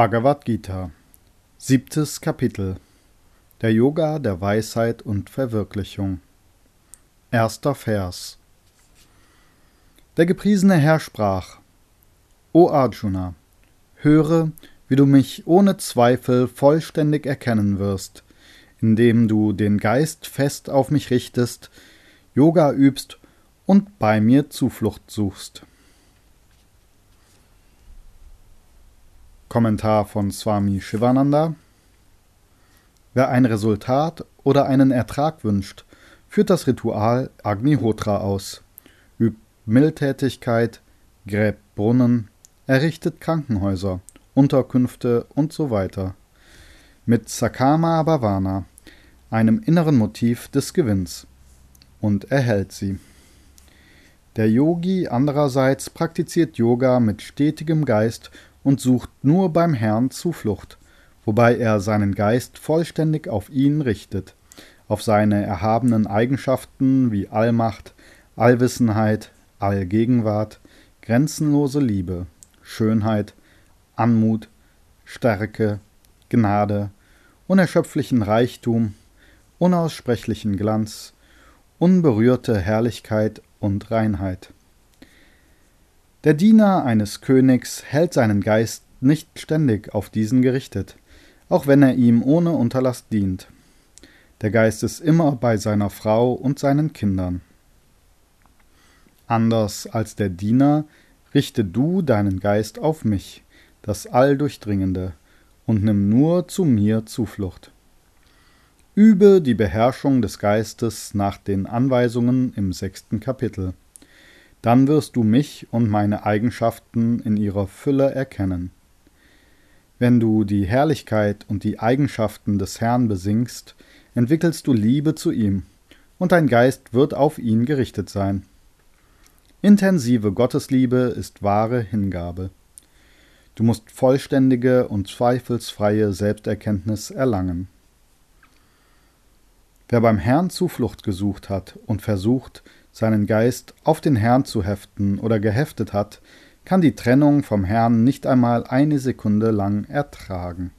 Bhagavad Gita Siebtes Kapitel. Der Yoga der Weisheit und Verwirklichung. Erster Vers. Der gepriesene Herr sprach O Arjuna, höre, wie du mich ohne Zweifel vollständig erkennen wirst, indem du den Geist fest auf mich richtest, Yoga übst und bei mir Zuflucht suchst. Kommentar von Swami Shivananda Wer ein Resultat oder einen Ertrag wünscht, führt das Ritual Agnihotra aus, übt Mildtätigkeit, gräbt Brunnen, errichtet Krankenhäuser, Unterkünfte und so weiter. Mit Sakama Bhavana, einem inneren Motiv des Gewinns, und erhält sie. Der Yogi andererseits praktiziert Yoga mit stetigem Geist und sucht nur beim Herrn Zuflucht, wobei er seinen Geist vollständig auf ihn richtet, auf seine erhabenen Eigenschaften wie Allmacht, Allwissenheit, Allgegenwart, grenzenlose Liebe, Schönheit, Anmut, Stärke, Gnade, unerschöpflichen Reichtum, unaussprechlichen Glanz, unberührte Herrlichkeit und Reinheit. Der Diener eines Königs hält seinen Geist nicht ständig auf diesen gerichtet, auch wenn er ihm ohne Unterlass dient. Der Geist ist immer bei seiner Frau und seinen Kindern. Anders als der Diener richte du deinen Geist auf mich, das Alldurchdringende, und nimm nur zu mir Zuflucht. Übe die Beherrschung des Geistes nach den Anweisungen im sechsten Kapitel. Dann wirst du mich und meine Eigenschaften in ihrer Fülle erkennen. Wenn du die Herrlichkeit und die Eigenschaften des Herrn besingst, entwickelst du Liebe zu ihm, und dein Geist wird auf ihn gerichtet sein. Intensive Gottesliebe ist wahre Hingabe. Du musst vollständige und zweifelsfreie Selbsterkenntnis erlangen. Wer beim Herrn Zuflucht gesucht hat und versucht, seinen Geist auf den Herrn zu heften oder geheftet hat, kann die Trennung vom Herrn nicht einmal eine Sekunde lang ertragen.